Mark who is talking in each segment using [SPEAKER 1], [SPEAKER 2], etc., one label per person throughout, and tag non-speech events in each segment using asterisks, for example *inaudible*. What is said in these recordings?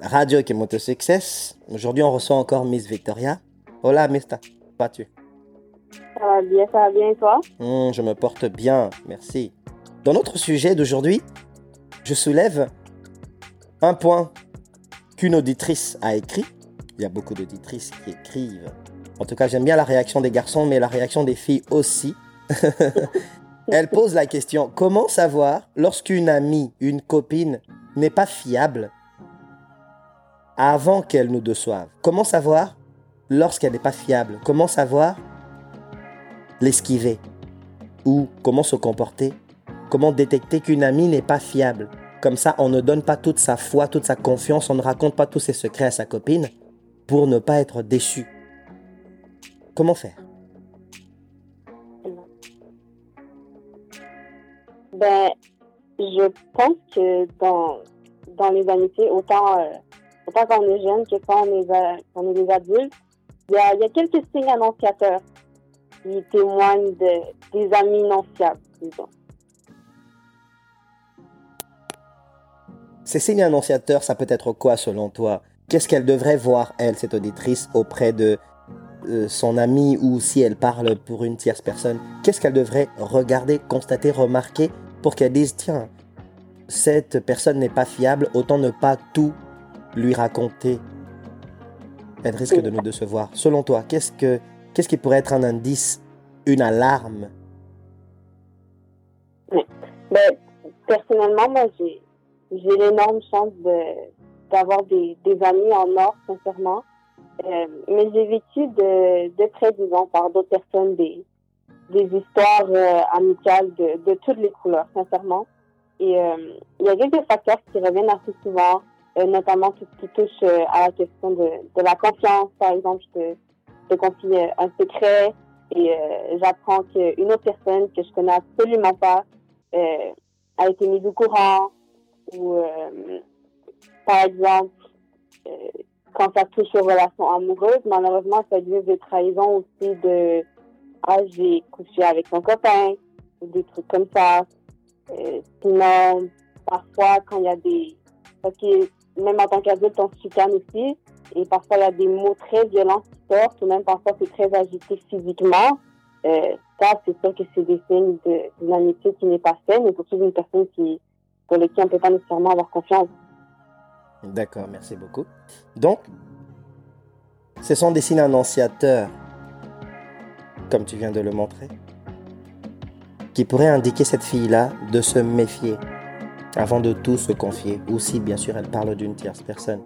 [SPEAKER 1] Radio Kemoto Success. Aujourd'hui, on reçoit encore Miss Victoria. Hola, Mista. Vas-tu?
[SPEAKER 2] Ça va bien, ça va bien et toi?
[SPEAKER 1] Hmm, Je me porte bien, merci. Dans notre sujet d'aujourd'hui, je soulève un point qu'une auditrice a écrit. Il y a beaucoup d'auditrices qui écrivent. En tout cas, j'aime bien la réaction des garçons, mais la réaction des filles aussi. *laughs* Elle pose la question, comment savoir lorsqu'une amie, une copine n'est pas fiable? Avant qu'elle nous déçoive. Comment savoir lorsqu'elle n'est pas fiable? Comment savoir l'esquiver? Ou comment se comporter? Comment détecter qu'une amie n'est pas fiable? Comme ça, on ne donne pas toute sa foi, toute sa confiance, on ne raconte pas tous ses secrets à sa copine pour ne pas être déçu. Comment faire?
[SPEAKER 2] Ben, je pense que dans, dans les amitiés, autant, euh, autant quand on est jeune que quand on est, quand on est des adultes, il y a, quelques signes annonciateurs qui témoignent de, des amis non fiables, disons.
[SPEAKER 1] Ces signes annonciateurs, ça peut être quoi selon toi? Qu'est-ce qu'elle devrait voir, elle, cette auditrice, auprès de euh, son amie ou si elle parle pour une tierce personne? Qu'est-ce qu'elle devrait regarder, constater, remarquer pour qu'elle dise, tiens, cette personne n'est pas fiable, autant ne pas tout lui raconter Elle risque de nous décevoir. Selon toi, qu'est-ce, que, qu'est-ce qui pourrait être un indice, une alarme?
[SPEAKER 2] Ben, personnellement, moi, j'ai, j'ai l'énorme chance de, d'avoir des, des amis en or, sincèrement. Euh, mais j'ai vécu de, de près, disons, par d'autres personnes, des, des histoires euh, amicales de, de toutes les couleurs, sincèrement. Et euh, il y a quelques facteurs qui reviennent assez souvent, notamment tout ce qui touche euh, à la question de, de la confiance. Par exemple, je te, te confie euh, un secret et euh, j'apprends qu'une autre personne que je connais absolument pas euh, a été mise au courant. Ou, euh, par exemple, euh, quand ça touche aux relations amoureuses, malheureusement, ça devient des trahisons aussi de ah, j'ai couché avec mon copain, ou des trucs comme ça. Sinon, parfois, quand il y a des. Parce que même en tant qu'adulte, on se chicane aussi. Et parfois, il y a des mots très violents qui sortent, ou même parfois, c'est très agité physiquement. Euh, ça, c'est sûr que c'est des signes d'une amitié qui n'est pas saine, et surtout d'une personne qui, pour lesquelles on ne peut pas nécessairement avoir confiance.
[SPEAKER 1] D'accord, merci beaucoup. Donc, ce sont des signes annonciateurs, comme tu viens de le montrer, qui pourraient indiquer cette fille-là de se méfier avant de tout se confier, ou si bien sûr elle parle d'une tierce personne.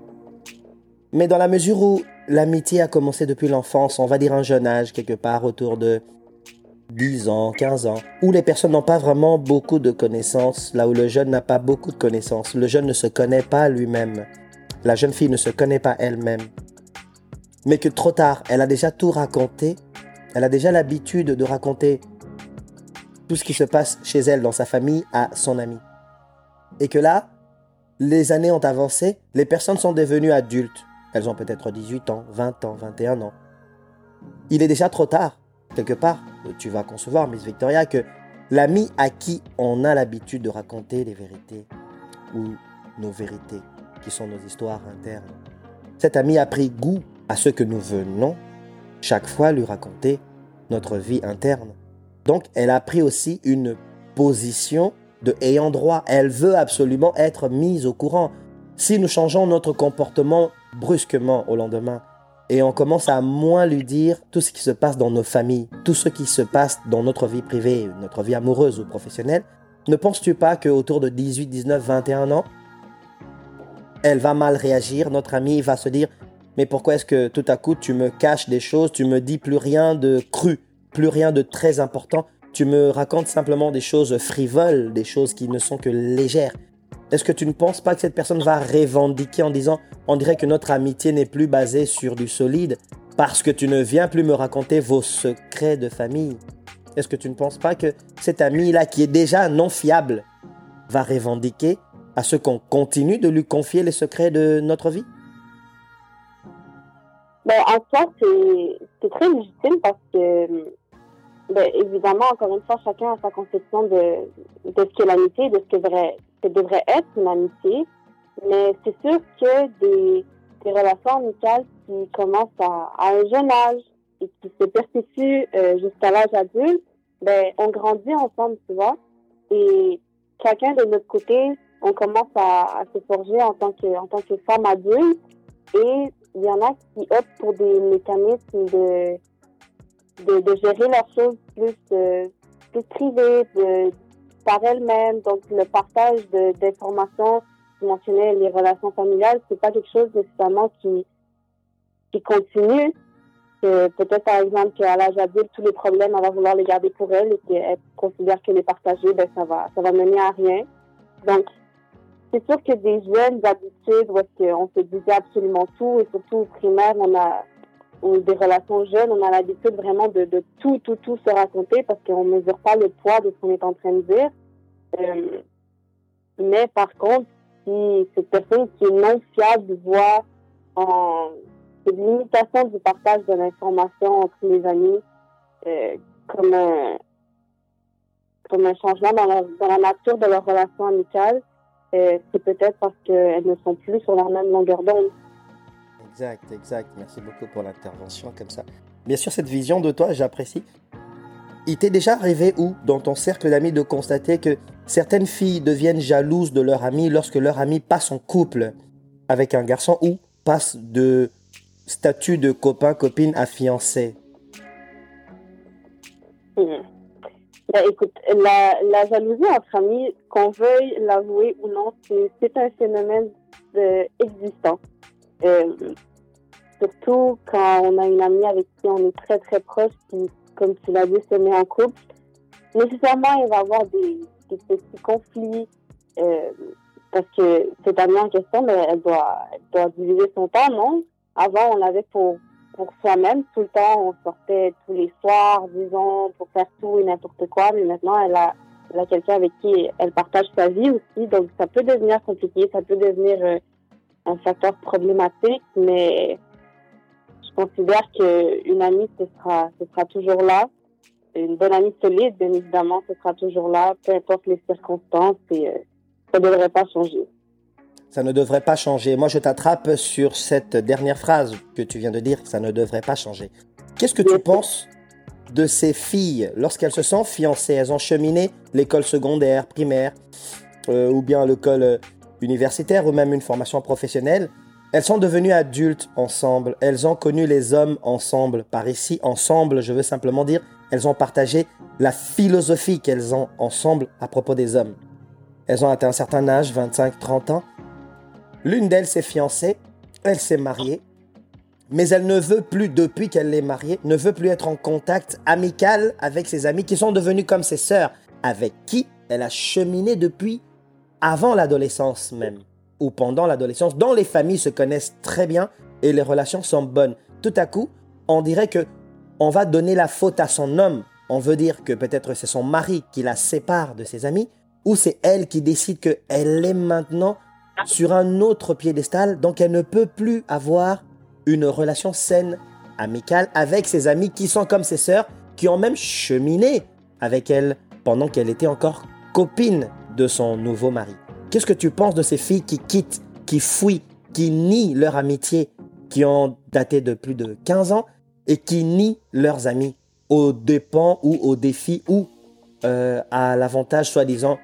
[SPEAKER 1] Mais dans la mesure où l'amitié a commencé depuis l'enfance, on va dire un jeune âge, quelque part autour de 10 ans, 15 ans, où les personnes n'ont pas vraiment beaucoup de connaissances, là où le jeune n'a pas beaucoup de connaissances, le jeune ne se connaît pas lui-même, la jeune fille ne se connaît pas elle-même, mais que trop tard, elle a déjà tout raconté, elle a déjà l'habitude de raconter tout ce qui se passe chez elle, dans sa famille, à son ami. Et que là, les années ont avancé, les personnes sont devenues adultes. Elles ont peut-être 18 ans, 20 ans, 21 ans. Il est déjà trop tard, quelque part. Tu vas concevoir, Miss Victoria, que l'ami à qui on a l'habitude de raconter les vérités, ou nos vérités, qui sont nos histoires internes, cet ami a pris goût à ce que nous venons chaque fois lui raconter notre vie interne. Donc, elle a pris aussi une position de ayant droit. Elle veut absolument être mise au courant. Si nous changeons notre comportement brusquement au lendemain et on commence à moins lui dire tout ce qui se passe dans nos familles, tout ce qui se passe dans notre vie privée, notre vie amoureuse ou professionnelle, ne penses-tu pas qu'autour de 18, 19, 21 ans, elle va mal réagir, notre ami va se dire mais pourquoi est-ce que tout à coup tu me caches des choses, tu me dis plus rien de cru, plus rien de très important, me racontes simplement des choses frivoles, des choses qui ne sont que légères. Est-ce que tu ne penses pas que cette personne va revendiquer en disant on dirait que notre amitié n'est plus basée sur du solide parce que tu ne viens plus me raconter vos secrets de famille? Est-ce que tu ne penses pas que cet ami-là qui est déjà non fiable va revendiquer à ce qu'on continue de lui confier les secrets de notre vie?
[SPEAKER 2] Ben, en soi, c'est très légitime parce que, ben, évidemment, encore une fois, chacun a sa conception de, de ce qu'est l'amitié, de ce que, devrait, que devrait être une amitié. Mais c'est sûr que des, des relations amicales qui commencent à, à un jeune âge et qui se perpétuent euh, jusqu'à l'âge adulte, ben, on grandit ensemble, tu vois. Et chacun de notre côté, on commence à, à se forger en tant que, en tant que femme adulte. Et il y en a qui optent pour des mécanismes de, de, de gérer leurs choses plus, euh, plus privées, de, par elles-mêmes. Donc, le partage d'informations, je mentionnais les relations familiales, c'est pas quelque chose nécessairement qui, qui continue. Peut-être, par exemple, qu'à l'âge adulte, tous les problèmes, elle va vouloir les garder pour elle et qu'elle considère que les partager, ben, ça va, ça va mener à rien. Donc, c'est sûr que des jeunes habitudes où est-ce qu'on se disait absolument tout, et surtout au primaire, on a, ou des relations jeunes, on a l'habitude vraiment de, tout, tout, tout se raconter parce qu'on ne mesure pas le poids de ce qu'on est en train de dire. Euh, mais par contre, si cette personne qui est non fiable voit en une limitation du partage de l'information entre les amis euh, comme, un, comme un changement dans la, dans la nature de leur relation amicale, euh, c'est peut-être parce qu'elles ne sont plus sur la même longueur d'onde.
[SPEAKER 1] Exact, exact. Merci beaucoup pour l'intervention comme ça. Bien sûr, cette vision de toi, j'apprécie. Il t'est déjà arrivé où, dans ton cercle d'amis, de constater que certaines filles deviennent jalouses de leur ami lorsque leur ami passe en couple avec un garçon ou passe de statut de copain-copine à fiancé?
[SPEAKER 2] Ben, écoute, la, la, jalousie entre amis, qu'on veuille l'avouer ou non, c'est un phénomène de, existant. Euh, surtout quand on a une amie avec qui on est très très proche, qui, comme tu l'as dit, se met en couple. Nécessairement, il va avoir des, des petits conflits euh, parce que cette amie en question, mais elle, doit, elle doit diviser son temps, non? Avant, on l'avait pour, pour soi-même. Tout le temps, on sortait tous les soirs, disons, pour faire tout et n'importe quoi. Mais maintenant, elle a, elle a quelqu'un avec qui elle partage sa vie aussi. Donc, ça peut devenir compliqué, ça peut devenir euh, un facteur problématique, mais considère qu'une amie, ce sera, ce sera toujours là. Une bonne amie solide, bien évidemment, ce sera toujours là, peu importe les circonstances, et euh, ça ne devrait pas changer.
[SPEAKER 1] Ça ne devrait pas changer. Moi, je t'attrape sur cette dernière phrase que tu viens de dire, ça ne devrait pas changer. Qu'est-ce que tu penses de ces filles? Lorsqu'elles se sont fiancées Elles ont cheminé l'école secondaire, primaire, euh, ou bien l'école euh, universitaire, ou même une formation professionnelle. Elles sont devenues adultes ensemble. Elles ont connu les hommes ensemble. Par ici, ensemble, je veux simplement dire, elles ont partagé la philosophie qu'elles ont ensemble à propos des hommes. Elles ont atteint un certain âge, 25, 30 ans. L'une d'elles s'est fiancée, elle s'est mariée, mais elle ne veut plus, depuis qu'elle est mariée, ne veut plus être en contact amical avec ses amis qui sont devenus comme ses sœurs, avec qui elle a cheminé depuis avant l'adolescence même, ou pendant l'adolescence, dont les familles se connaissent très bien et les relations sont bonnes. Tout à coup, on dirait que on va donner la faute à son homme. On veut dire que peut-être c'est son mari qui la sépare de ses amis, ou c'est elle qui décide qu'elle est maintenant sur un autre piédestal, donc elle ne peut plus avoir une relation saine, amicale avec ses amis qui sont comme ses sœurs, qui ont même cheminé avec elle pendant qu'elle était encore copine de son nouveau mari. Qu'est-ce que tu penses de ces filles qui quittent, qui fuient, qui nient leur amitié, qui ont daté de plus de 15 ans et qui nient leurs amis au dépens ou au défi ou euh, à l'avantage soi-disant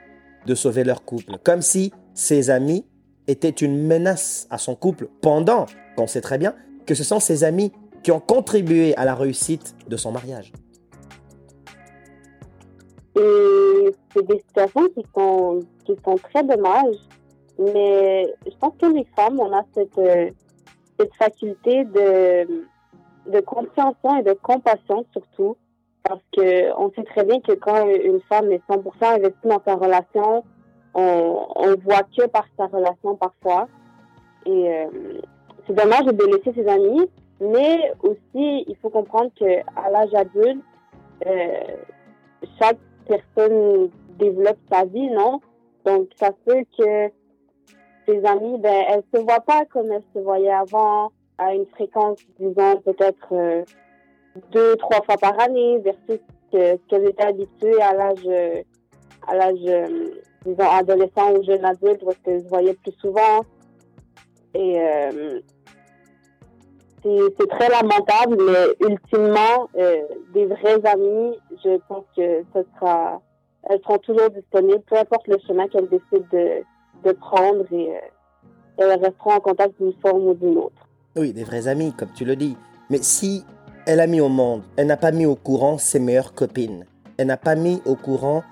[SPEAKER 1] de sauver leur couple? Comme si ses amis était une menace à son couple pendant qu'on sait très bien que ce sont ses amis qui ont contribué à la réussite de son mariage.
[SPEAKER 2] Et c'est des situations qui sont, qui sont très dommages, mais je pense que les femmes, on a cette, euh, cette faculté de, de compréhension et de compassion surtout, parce qu'on sait très bien que quand une femme est 100% investie dans sa relation, on, on voit que par sa relation parfois. Et euh, c'est dommage de laisser ses amis, mais aussi il faut comprendre qu'à l'âge adulte, euh, chaque personne développe sa vie, non? Donc ça fait que ses amis, ben, elles se voient pas comme elles se voyaient avant, à une fréquence, disons, peut-être euh, deux, trois fois par année, versus ce qu'elles étaient habituées à l'âge, à l'âge disons, adolescent ou jeune adulte, où est-ce que je voyais plus souvent. Et euh, c'est très lamentable, mais ultimement, euh, des vrais amis, je pense que ce sera, elles seront toujours disponibles, peu importe le chemin qu'elles décident de, de prendre et euh, elles resteront en contact d'une forme ou d'une autre.
[SPEAKER 1] Oui, des vrais amis, comme tu le dis. Mais si elle a mis au monde, elle n'a pas mis au courant ses meilleures copines, elle n'a pas mis au courant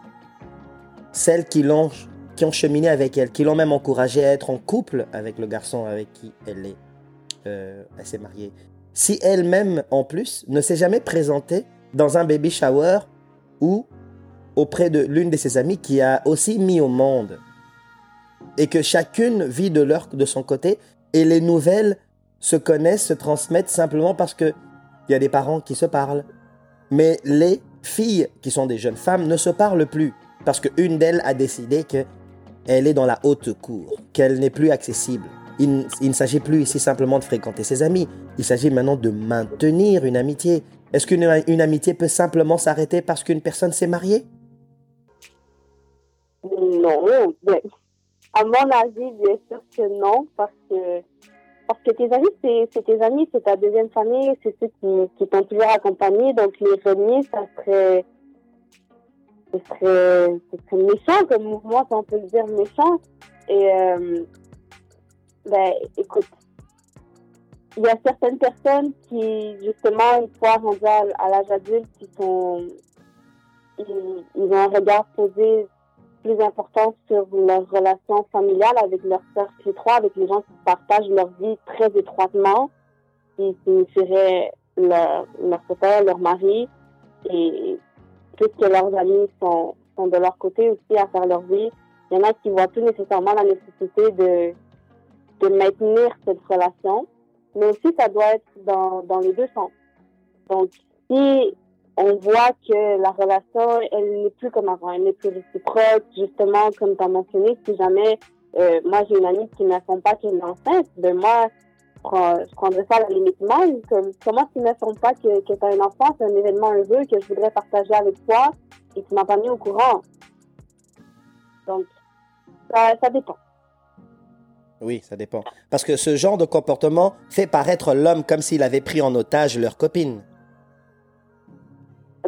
[SPEAKER 1] celles qui l'ont qui ont cheminé avec elle, qui l'ont même encouragée à être en couple avec le garçon avec qui elle est. Euh, elle s'est mariée. Si elle-même, en plus, ne s'est jamais présentée dans un baby shower ou auprès de l'une de ses amies qui a aussi mis au monde, et que chacune vit de, leur, de son côté, et les nouvelles se connaissent, se transmettent simplement parce que il y a des parents qui se parlent. Mais les filles qui sont des jeunes femmes ne se parlent plus parce qu'une d'elles a décidé qu'elle est dans la haute cour, qu'elle n'est plus accessible. Il, ne s'agit plus ici simplement de fréquenter ses amis, il s'agit maintenant de maintenir une amitié. Est-ce qu'une une amitié peut simplement s'arrêter parce qu'une personne s'est mariée?
[SPEAKER 2] Non, à mon avis, bien sûr que non, parce que parce que tes amis, c'est tes amis, c'est ta deuxième famille, c'est ceux qui, t'ont toujours accompagné. Donc les renier, ça serait, serait, serait méchant comme mouvement, si on peut le dire méchant. Et euh, ben, écoute, il y a certaines personnes qui, justement, une fois rendues à, l'âge adulte, qui sont, ils, ont un regard posé plus important sur leur relation familiale avec leur cercle étroit, avec les gens qui partagent leur vie très étroitement, qui signifierait leur, leur père, leur mari, et puisque leurs amis sont, sont de leur côté aussi à faire leur vie, il y en a qui voient plus nécessairement la nécessité de, de maintenir cette relation, mais aussi ça doit être dans, dans les deux sens. Donc, si on voit que la relation, elle n'est plus comme avant, elle n'est plus réciproque, justement, comme tu as mentionné, si jamais, euh, moi j'ai une amie qui m'informe pas qu'elle est enceinte, ben moi, je prendrais ça à la limite mal. Comme, comment tu pas que, que tu as un enfant, c'est un événement heureux que je voudrais partager avec toi et tu m'as pas mis au courant? Donc, ça dépend.
[SPEAKER 1] Oui, ça dépend. Parce que ce genre de comportement fait paraître l'homme comme s'il avait pris en otage leur copine.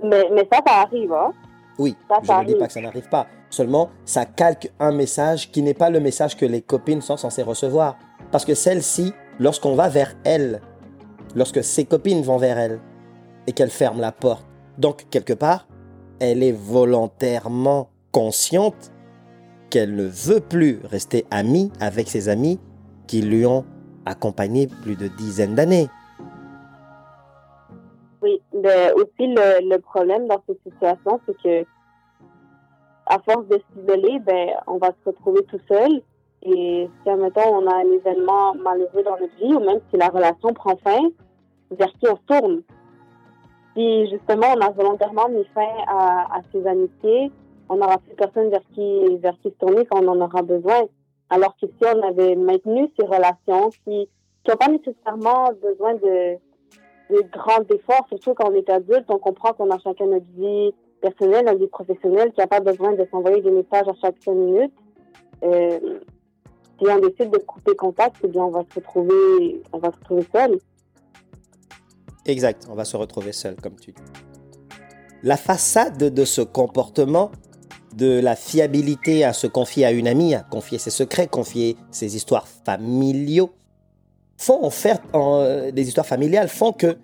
[SPEAKER 2] Mais, mais ça, ça arrive, hein?
[SPEAKER 1] Oui, je ne dis pas que ça n'arrive pas. Seulement, ça calque un message qui n'est pas le message que les copines sont censées recevoir. Parce que celle-ci, lorsqu'on va vers elle, lorsque ses copines vont vers elle, et qu'elle ferme la porte, donc quelque part, elle est volontairement consciente qu'elle ne veut plus rester amie avec ses amis qui lui ont accompagné plus de dizaines d'années.
[SPEAKER 2] Aussi le, problème dans cette situation, c'est que à force de s'isoler, ben, on va se retrouver tout seul. Et si, admettons, on a un événement malheureux dans notre vie, ou même si la relation prend fin, vers qui on tourne? Si justement on a volontairement mis fin à, à ces amitiés, on n'aura plus personne vers qui, vers qui se tourner quand on en aura besoin. Alors que si on avait maintenu ces relations qui n'ont pas nécessairement besoin de, de grands efforts, surtout quand on est adulte, on comprend qu'on a chacun notre vie personnelle, notre vie professionnelle, qui n'a pas besoin de s'envoyer des messages à chaque cinq minutes. Euh, si on décide de couper contact, eh bien, on va se retrouver, on va se retrouver seul.
[SPEAKER 1] Exact, on va se retrouver seul, comme tu dis. La façade de ce comportement de la fiabilité à se confier à une amie, à confier ses secrets, confier ses histoires familiaux, font en fait euh, des histoires familiales font que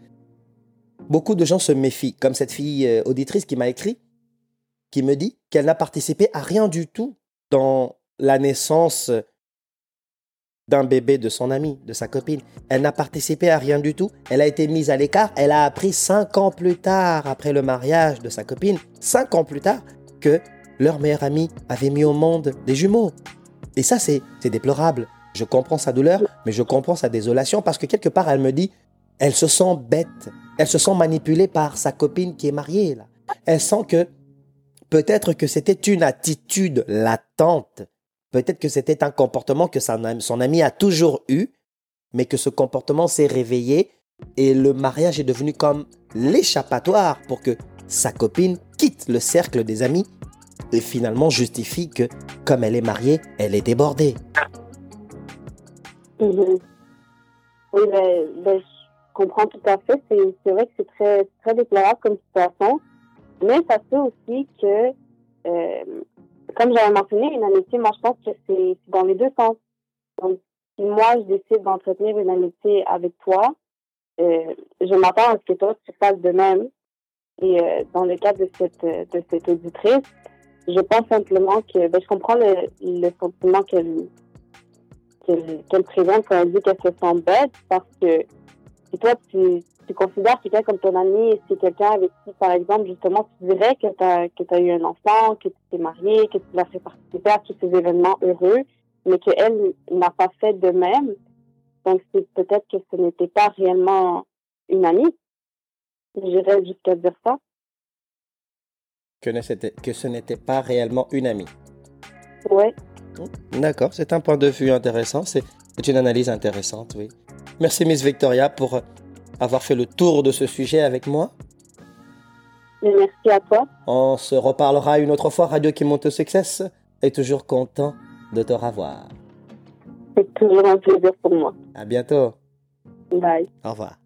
[SPEAKER 1] beaucoup de gens se méfient, comme cette fille euh, auditrice qui m'a écrit, qui me dit qu'elle n'a participé à rien du tout dans la naissance d'un bébé de son amie, de sa copine. Elle n'a participé à rien du tout. Elle a été mise à l'écart. Elle a appris cinq ans plus tard, après le mariage de sa copine, cinq ans plus tard, que leur meilleur ami avait mis au monde des jumeaux. Et ça, c'est déplorable. Je comprends sa douleur, mais je comprends sa désolation parce que quelque part, elle me dit, elle se sent bête. Elle se sent manipulée par sa copine qui est mariée. Elle sent que peut-être que c'était une attitude latente. Peut-être que c'était un comportement que son ami a toujours eu, mais que ce comportement s'est réveillé et le mariage est devenu comme l'échappatoire pour que sa copine quitte le cercle des amis et finalement justifie que, comme elle est mariée, elle est débordée.
[SPEAKER 2] Mhm. Oui, ben, ben, je comprends tout à fait. C'est vrai que c'est très, très déplorable comme situation. Mais ça fait aussi que, euh, comme j'avais mentionné, une amitié, moi, je pense que c'est dans les deux sens. Donc, si moi, je décide d'entretenir une amitié avec toi, euh, je m'attends à ce que toi, tu fasses de même. Et euh, dans le cas de cette, de cette auditrice, je pense simplement que ben, je comprends le, le sentiment qu'elle qu'elle présente quand elle dit qu'elle se sent bête parce que si toi tu, tu considères quelqu'un comme ton ami et c'est quelqu'un avec qui par exemple justement tu dirais que tu as, que as eu un enfant, que tu t'es marié, que tu l'as fait participer à tous ces événements heureux, mais qu'elle n'a pas fait de même, donc c'est peut-être que ce n'était pas réellement une amie. J'irais jusqu'à dire ça
[SPEAKER 1] que, ce n'était pas réellement une amie.
[SPEAKER 2] Oui.
[SPEAKER 1] D'accord, c'est un point de vue intéressant, c'est une analyse intéressante, oui. Merci Miss Victoria pour avoir fait le tour de ce sujet avec moi.
[SPEAKER 2] merci à toi.
[SPEAKER 1] On se reparlera une autre fois. Radio qui monte au succès est toujours content de te revoir.
[SPEAKER 2] C'est toujours un plaisir pour moi.
[SPEAKER 1] À bientôt.
[SPEAKER 2] Bye.
[SPEAKER 1] Au revoir.